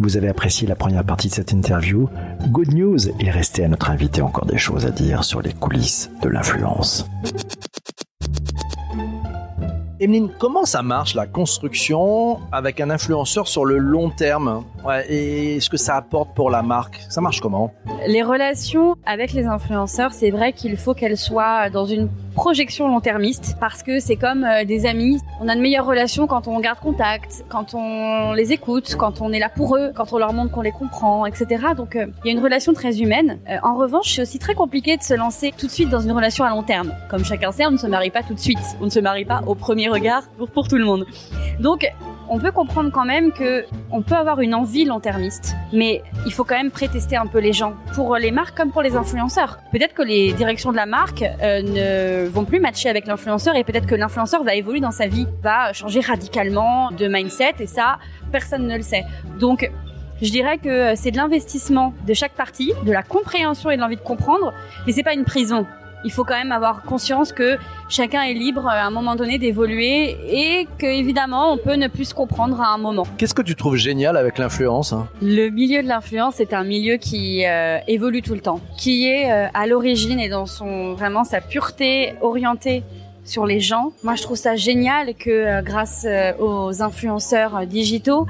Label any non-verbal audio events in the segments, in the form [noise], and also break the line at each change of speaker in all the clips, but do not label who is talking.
vous avez apprécié la première partie de cette interview. Good news, il restait à notre invité encore des choses à dire sur les coulisses de l'influence.
Emeline, comment ça marche la construction avec un influenceur sur le long terme? Ouais, Et ce que ça apporte pour la marque? Ça marche comment?
Les relations avec les influenceurs, c'est vrai qu'il faut qu'elles soient dans une projection long-termiste parce que c'est comme euh, des amis. On a de meilleures relations quand on garde contact, quand on les écoute, quand on est là pour eux, quand on leur montre qu'on les comprend, etc. Donc euh, il y a une relation très humaine. Euh, en revanche, c'est aussi très compliqué de se lancer tout de suite dans une relation à long terme. Comme chacun sait, on ne se marie pas tout de suite. On ne se marie pas au premier regard pour, pour tout le monde. Donc on peut comprendre quand même que on peut avoir une envie long-termiste, mais il faut quand même prétester un peu les gens pour les marques comme pour les influenceurs. Peut-être que les directions de la marque euh, ne vont plus matcher avec l'influenceur et peut-être que l'influenceur va évoluer dans sa vie, va changer radicalement de mindset et ça, personne ne le sait. Donc je dirais que c'est de l'investissement de chaque partie, de la compréhension et de l'envie de comprendre, mais c'est pas une prison il faut quand même avoir conscience que chacun est libre à un moment donné d'évoluer et que évidemment on peut ne plus se comprendre à un moment.
Qu'est-ce que tu trouves génial avec l'influence hein?
Le milieu de l'influence est un milieu qui euh, évolue tout le temps, qui est euh, à l'origine et dans son vraiment sa pureté orientée sur les gens. Moi, je trouve ça génial que euh, grâce euh, aux influenceurs euh, digitaux,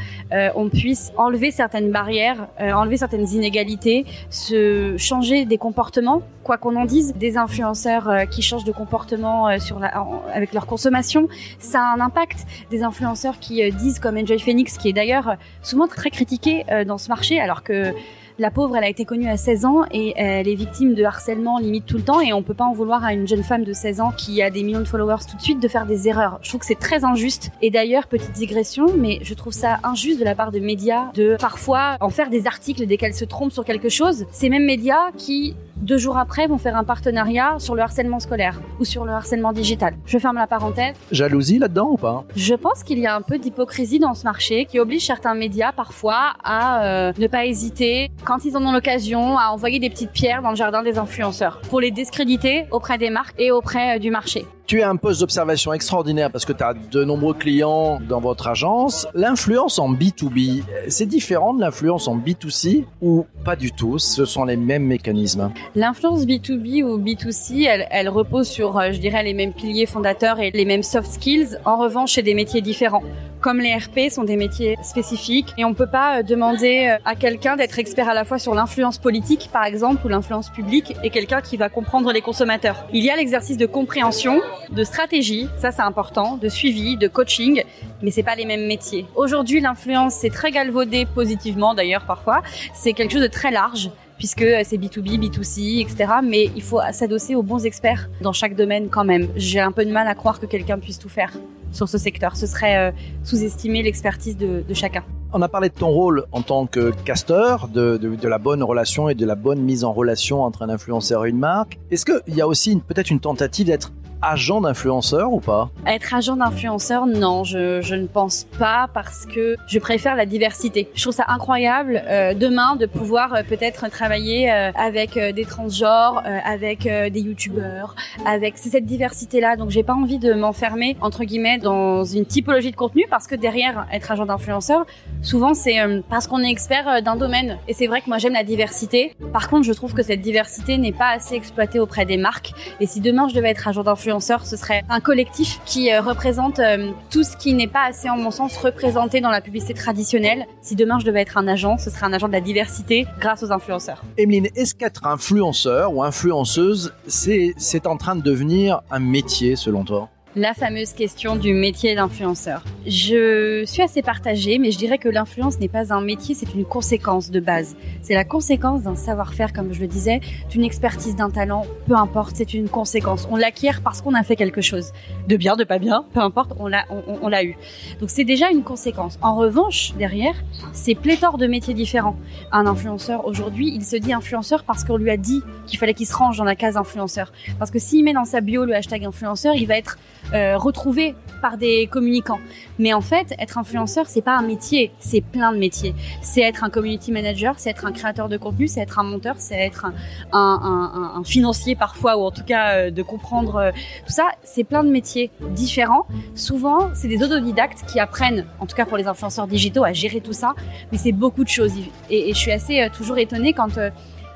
on puisse enlever certaines barrières, enlever certaines inégalités, se changer des comportements, quoi qu'on en dise. Des influenceurs qui changent de comportement sur la, avec leur consommation, ça a un impact. Des influenceurs qui disent comme Enjoy Phoenix, qui est d'ailleurs souvent très critiqué dans ce marché, alors que la pauvre, elle a été connue à 16 ans et elle est victime de harcèlement limite tout le temps et on peut pas en vouloir à une jeune femme de 16 ans qui a des millions de followers tout de suite de faire des erreurs. Je trouve que c'est très injuste. Et d'ailleurs, petite digression, mais je trouve ça injuste de la part de médias de parfois en faire des articles dès qu'elles se trompent sur quelque chose. Ces mêmes médias qui deux jours après, vont faire un partenariat sur le harcèlement scolaire ou sur le harcèlement digital. Je ferme la parenthèse.
Jalousie là-dedans ou pas?
Je pense qu'il y a un peu d'hypocrisie dans ce marché qui oblige certains médias parfois à euh, ne pas hésiter, quand ils en ont l'occasion, à envoyer des petites pierres dans le jardin des influenceurs pour les discréditer auprès des marques et auprès euh, du marché.
Tu as un poste d'observation extraordinaire parce que tu as de nombreux clients dans votre agence. L'influence en B2B, c'est différent de l'influence en B2C ou pas du tout? Ce sont les mêmes mécanismes?
L'influence B2B ou B2C, elle, elle repose sur, euh, je dirais, les mêmes piliers fondateurs et les mêmes soft skills. En revanche, c'est des métiers différents comme les RP sont des métiers spécifiques et on peut pas euh, demander euh, à quelqu'un d'être expert à la fois sur l'influence politique par exemple ou l'influence publique et quelqu'un qui va comprendre les consommateurs. Il y a l'exercice de compréhension, de stratégie, ça c'est important, de suivi, de coaching, mais c'est pas les mêmes métiers. Aujourd'hui, l'influence c'est très galvaudé positivement d'ailleurs parfois, c'est quelque chose de très large puisque c'est B2B, B2C, etc. Mais il faut s'adosser aux bons experts dans chaque domaine quand même. J'ai un peu de mal à croire que quelqu'un puisse tout faire sur ce secteur. Ce serait euh, sous-estimer l'expertise de, chacun.
On a parlé de ton rôle en tant que casteur, de, de, de, la bonne relation et de la bonne mise en relation entre un influenceur et une marque. Est-ce qu'il y a aussi peut-être une tentative d'être agent d'influenceur ou pas
Être agent d'influenceur, non, je, ne pense pas parce que je préfère la diversité. Je trouve ça incroyable euh, demain de pouvoir euh, peut-être travailler euh, avec des transgenres, avec des youtubeurs, avec cette diversité-là. Donc j'ai pas envie de m'enfermer entre guillemets dans une typologie de contenu parce que derrière être agent d'influenceur, souvent c'est parce qu'on est expert d'un domaine. Et c'est vrai que moi j'aime la diversité. Par contre, je trouve que cette diversité n'est pas assez exploitée auprès des marques. Et si demain je devais être agent d'influenceur ce serait un collectif qui euh, représente euh, tout ce qui n'est pas assez, en mon sens, représenté dans la publicité traditionnelle. Si demain je devais être un agent, ce serait un agent de la diversité grâce aux influenceurs.
Emeline, est-ce qu'être influenceur ou influenceuse, c'est en train de devenir un métier selon toi?
La fameuse question du métier d'influenceur. Je suis assez partagée, mais je dirais que l'influence n'est pas un métier, c'est une conséquence de base. C'est la conséquence d'un savoir-faire, comme je le disais, d'une expertise, d'un talent, peu importe, c'est une conséquence. On l'acquiert parce qu'on a fait quelque chose. De bien, de pas bien, peu importe, on l'a, on, l'a eu. Donc c'est déjà une conséquence. En revanche, derrière, c'est pléthore de métiers différents. Un influenceur, aujourd'hui, il se dit influenceur parce qu'on lui a dit qu'il fallait qu'il se range dans la case influenceur. Parce que s'il met dans sa bio le hashtag influenceur, il va être euh, retrouvés par des communicants. Mais en fait, être influenceur, c'est pas un métier, c'est plein de métiers. C'est être un community manager, c'est être un créateur de contenu, c'est être un monteur, c'est être un, financier parfois, ou en tout cas euh, de comprendre euh, tout ça. C'est plein de métiers différents. Souvent, c'est des autodidactes qui apprennent, en tout cas pour les influenceurs digitaux, à gérer tout ça. Mais c'est beaucoup de choses. Et, et je suis assez toujours étonnée quand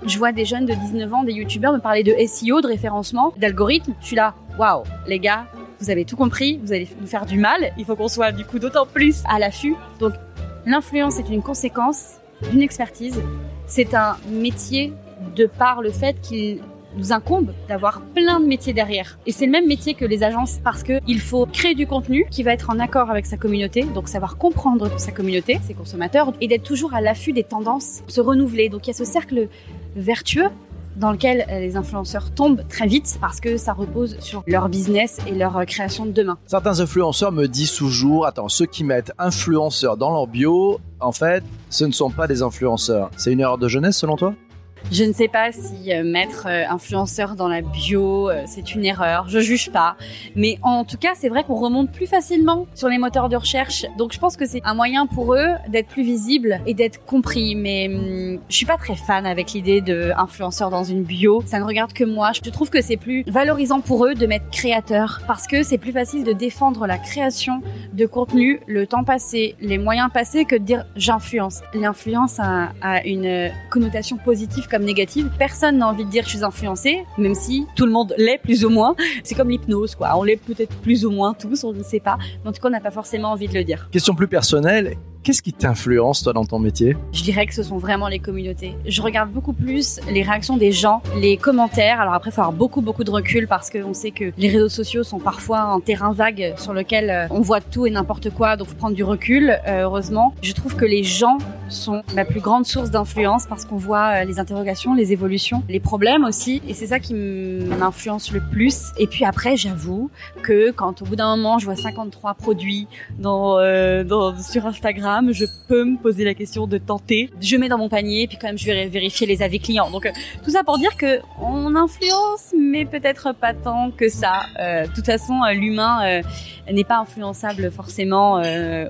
je vois des jeunes de 19 ans, des youtubeurs me parler de SEO, de référencement, d'algorithme. Je suis là, waouh, les gars, vous avez tout compris, vous allez nous faire du mal. Il faut qu'on soit du coup d'autant plus à l'affût. Donc, l'influence est une conséquence d'une expertise. C'est un métier de par le fait qu'il nous incombe d'avoir plein de métiers derrière. Et c'est le même métier que les agences parce que il faut créer du contenu qui va être en accord avec sa communauté, donc savoir comprendre sa communauté, ses consommateurs, et d'être toujours à l'affût des tendances, se renouveler. Donc il y a ce cercle vertueux dans lequel les influenceurs tombent très vite parce que ça repose sur leur business et leur création de demain.
Certains influenceurs me disent toujours, attends, ceux qui mettent influenceurs dans leur bio, en fait, ce ne sont pas des influenceurs. C'est une erreur de jeunesse selon toi?
Je ne sais pas si euh, mettre euh, influenceur dans la bio, euh, c'est une erreur. Je juge pas. Mais en tout cas, c'est vrai qu'on remonte plus facilement sur les moteurs de recherche. Donc je pense que c'est un moyen pour eux d'être plus visibles et d'être compris. Mais hum, je suis pas très fan avec l'idée de influenceur dans une bio. Ça ne regarde que moi. Je trouve que c'est plus valorisant pour eux de mettre créateur parce que c'est plus facile de défendre la création de contenu, le temps passé, les moyens passés que de dire j'influence. L'influence a, a une connotation positive négative. Personne n'a envie de dire je suis influencé, même si tout le monde l'est plus ou moins. C'est comme l'hypnose, quoi. On l'est peut-être plus ou moins tous, on ne sait pas. En tout cas, on n'a pas forcément envie de le dire.
Question plus personnelle. Qu'est-ce qui t'influence, toi, dans ton métier
Je dirais que ce sont vraiment les communautés. Je regarde beaucoup plus les réactions des gens, les commentaires. Alors après, il faut avoir beaucoup, beaucoup de recul parce qu'on sait que les réseaux sociaux sont parfois un terrain vague sur lequel euh, on voit tout et n'importe quoi, donc faut prendre du recul, euh, heureusement. Je trouve que les gens sont la plus grande source d'influence parce qu'on voit euh, les interrogations, les évolutions, les problèmes aussi. Et c'est ça qui m'influence le plus. Et puis après, j'avoue que quand au bout d'un moment, je vois 53 produits sur Instagram, je peux me poser la question de tenter. Je mets dans mon panier, puis quand même je vais vérifier les avis clients. Donc euh, tout ça pour dire que on influence, mais peut-être pas tant que ça. Euh, de toute façon, euh, l'humain n'est pas influençable forcément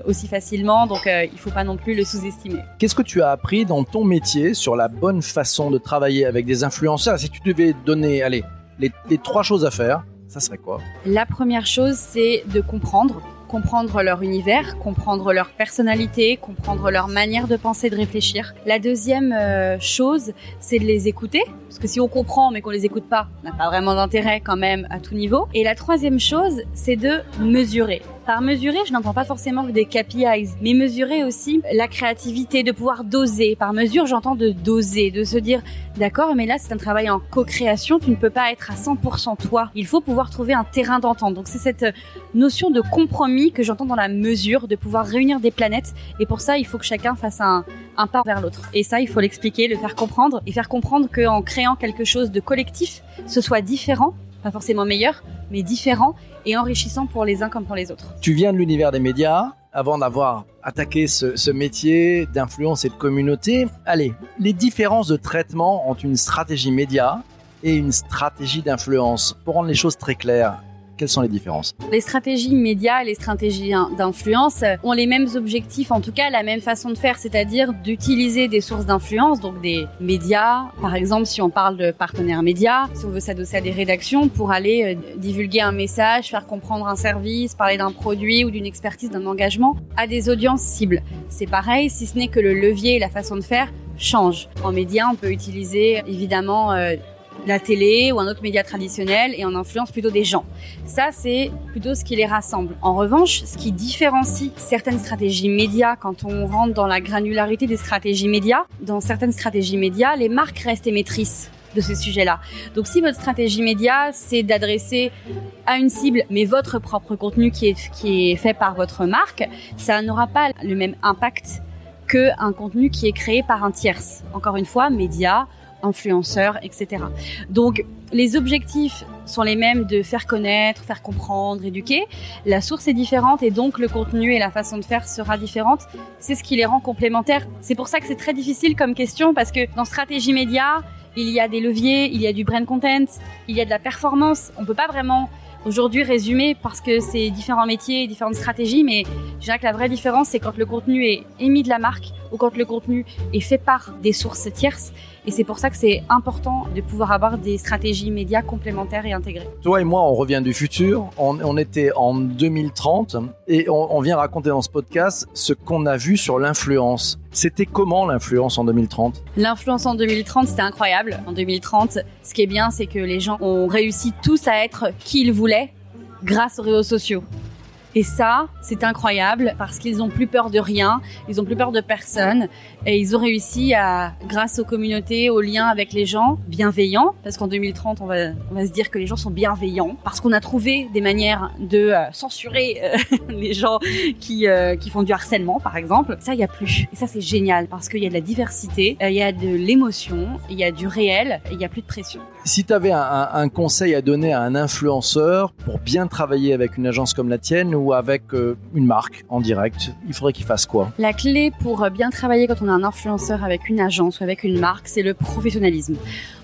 aussi facilement, donc il faut pas non plus le sous-estimer.
Qu'est-ce que tu as appris dans ton métier sur la bonne façon de travailler avec des influenceurs? Si tu devais donner, allez, les, les trois choses à faire, ça serait quoi?
La première chose, c'est de comprendre comprendre leur univers, comprendre leur personnalité, comprendre leur manière de penser, de réfléchir. La deuxième euh, chose, c'est de les écouter, parce que si on comprend mais qu'on les écoute pas, on n'a pas vraiment d'intérêt quand même à tout niveau. Et la troisième chose, c'est de mesurer. Par mesurer, je n'entends pas forcément que des KPIs, mais mesurer aussi la créativité, de pouvoir doser. Par mesure, j'entends de doser, de se dire, d'accord, mais là c'est un travail en co-création, tu ne peux pas être à 100% toi. Il faut pouvoir trouver un terrain d'entente. Donc c'est cette notion de compromis que j'entends dans la mesure, de pouvoir réunir des planètes. Et pour ça, il faut que chacun fasse un, un pas vers l'autre. Et ça, il faut l'expliquer, le faire comprendre, et faire comprendre qu'en créant quelque chose de collectif, ce soit différent, pas forcément meilleur, mais différent et enrichissant pour les uns comme pour les autres.
Tu viens de l'univers des médias. Avant d'avoir attaqué ce, ce métier d'influence et de communauté, allez, les différences de traitement entre une stratégie média et une stratégie d'influence, pour rendre les choses très claires, quelles sont les différences
Les stratégies médias et les stratégies d'influence ont les mêmes objectifs, en tout cas la même façon de faire, c'est-à-dire d'utiliser des sources d'influence, donc des médias, par exemple si on parle de partenaires médias, si on veut s'adosser à des rédactions pour aller euh, divulguer un message, faire comprendre un service, parler d'un produit ou d'une expertise, d'un engagement à des audiences cibles. C'est pareil, si ce n'est que le levier et la façon de faire change. En médias, on peut utiliser évidemment euh, la télé ou un autre média traditionnel et on influence plutôt des gens. Ça, c'est plutôt ce qui les rassemble. En revanche, ce qui différencie certaines stratégies médias quand on rentre dans la granularité des stratégies médias, dans certaines stratégies médias, les marques restent émettrices de ce sujet-là. Donc si votre stratégie média, c'est d'adresser à une cible, mais votre propre contenu qui est, qui est fait par votre marque, ça n'aura pas le même impact qu'un contenu qui est créé par un tierce. Encore une fois, média, influenceurs, etc. Donc les objectifs sont les mêmes de faire connaître, faire comprendre, éduquer. La source est différente et donc le contenu et la façon de faire sera différente. C'est ce qui les rend complémentaires. C'est pour ça que c'est très difficile comme question parce que dans stratégie média, il y a des leviers, il y a du brand content, il y a de la performance. On peut pas vraiment aujourd'hui résumé parce que c'est différents métiers, différentes stratégies, mais je dirais que la vraie différence, c'est quand le contenu est émis de la marque ou quand le contenu est fait par des sources tierces. Et c'est pour ça que c'est important de pouvoir avoir des stratégies médias complémentaires et intégrées.
Toi et moi, on revient du futur. On, était en 2030 et on, on vient raconter dans ce podcast ce qu'on a vu sur l'influence. C'était comment l'influence en 2030
L'influence en 2030, c'était incroyable. En 2030, ce qui est bien, c'est que les gens ont réussi tous à être qui ils voulaient grâce aux réseaux sociaux. Et ça, c'est incroyable parce qu'ils ont plus peur de rien, ils ont plus peur de personne et ils ont réussi à, grâce aux communautés, aux liens avec les gens, bienveillants, parce qu'en 2030, on va, on va se dire que les gens sont bienveillants, parce qu'on a trouvé des manières de euh, censurer euh, [laughs] les gens qui, euh, qui font du harcèlement, par exemple. Ça, il y a plus. Et ça, c'est génial parce qu'il y a de la diversité, il y a de l'émotion, il y a du réel, il y a plus de pression.
Si tu avais un, un, conseil à donner à un influenceur pour bien travailler avec une agence comme la tienne ou avec euh, une marque en direct, il faudrait qu'il fasse quoi?
La clé pour bien travailler quand on a un influenceur avec une agence ou avec une marque, c'est le professionnalisme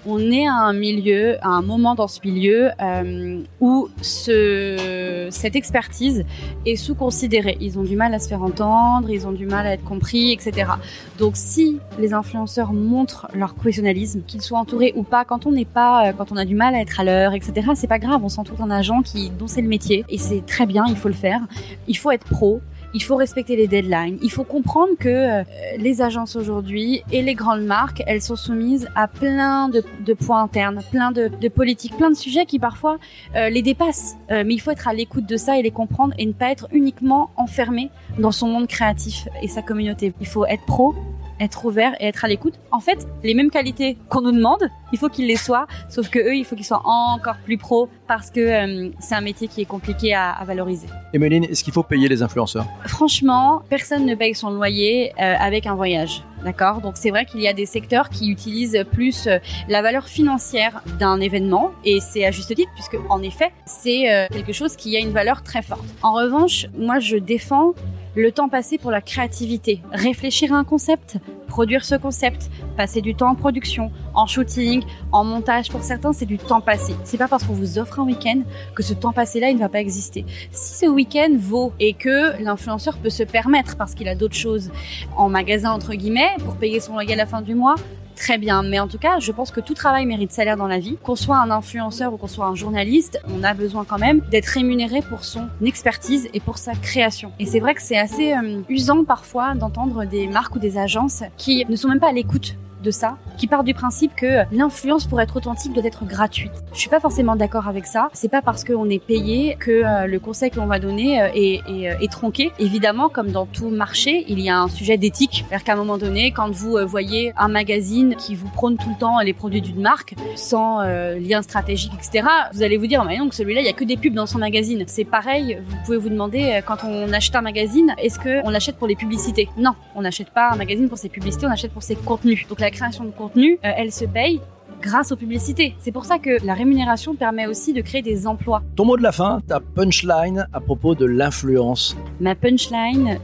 on est à un milieu, à un moment dans ce milieu euh, où ce, cette expertise est sous-considérée. Ils ont du mal à se faire entendre, ils ont du mal à être compris, etc. Donc si les influenceurs montrent leur professionnalisme, qu'ils soient entourés ou pas, quand on n'est pas, euh, quand on a du mal à être à l'heure, etc. C'est pas grave, on s'entoure d'un agent qui dont c'est le métier et c'est très bien, il faut le faire. Il faut être pro, il faut respecter les deadlines. Il faut comprendre que euh, les agences aujourd'hui et les grandes marques, elles sont soumises à plein de, points internes, plein de, politiques, plein de sujets qui parfois euh, les dépassent. Euh, mais il faut être à l'écoute de ça et les comprendre et ne pas être uniquement enfermé dans son monde créatif et sa communauté. Il faut être pro, être ouvert et être à l'écoute. En fait, les mêmes qualités qu'on nous demande, il faut qu'ils les soient, sauf que eux, il faut qu'ils soient encore plus pros parce que euh, c'est un métier qui est compliqué à, à valoriser.
Emeline, est-ce qu'il faut payer les influenceurs?
Franchement, personne ne paye son loyer euh, avec un voyage. D'accord? Donc c'est vrai qu'il y a des secteurs qui utilisent plus euh, la valeur financière d'un événement et c'est à juste titre puisque en effet c'est quelque chose qui a une valeur très forte. En revanche, moi je défends le temps passé pour la créativité, réfléchir à un concept, produire ce concept, passer du temps en production, en shooting, en montage. Pour certains, c'est du temps passé. C'est pas parce qu'on vous offre un week-end que ce temps passé-là, il ne va pas exister. Si ce week-end vaut et que l'influenceur peut se permettre parce qu'il a d'autres choses en magasin entre guillemets pour payer son loyer à la fin du mois, très bien. Mais en tout cas, je pense que tout travail mérite salaire dans la vie. Qu'on soit un influenceur ou qu'on soit un journaliste, on a besoin quand même d'être rémunéré pour son expertise et pour sa création. Et c'est vrai que c'est assez euh, usant parfois d'entendre des marques ou des agences qui ne sont même pas à l'écoute de ça, qui part du principe que l'influence pour être authentique doit être gratuite. Je suis pas forcément d'accord avec ça. C'est pas parce qu'on est payé que euh, le conseil qu'on va donner euh, euh, est, tronqué. Évidemment, comme dans tout marché, il y a un sujet d'éthique. C'est-à-dire qu'à un moment donné, quand vous voyez un magazine qui vous prône tout le temps les produits d'une marque sans lien stratégique, etc., vous allez vous dire, mais donc celui-là, il y a que des pubs dans son magazine. C'est pareil. Vous pouvez vous demander quand on achète un magazine, est-ce qu'on l'achète pour les publicités? Non, on n'achète pas un magazine pour ses publicités, on achète pour ses contenus. Donc création de contenu, euh, elle se paye grâce aux publicités. C'est pour ça que la rémunération permet aussi de créer des emplois.
Ton mot de la fin, ta punchline à propos de l'influence.
Ma punchline,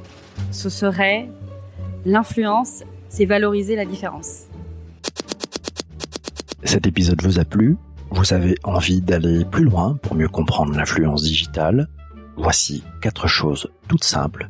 ce serait l'influence, c'est valoriser la différence.
Cet épisode vous a plu? Vous avez envie d'aller plus loin pour mieux comprendre l'influence digitale? Voici quatre choses toutes simples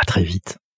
À très vite.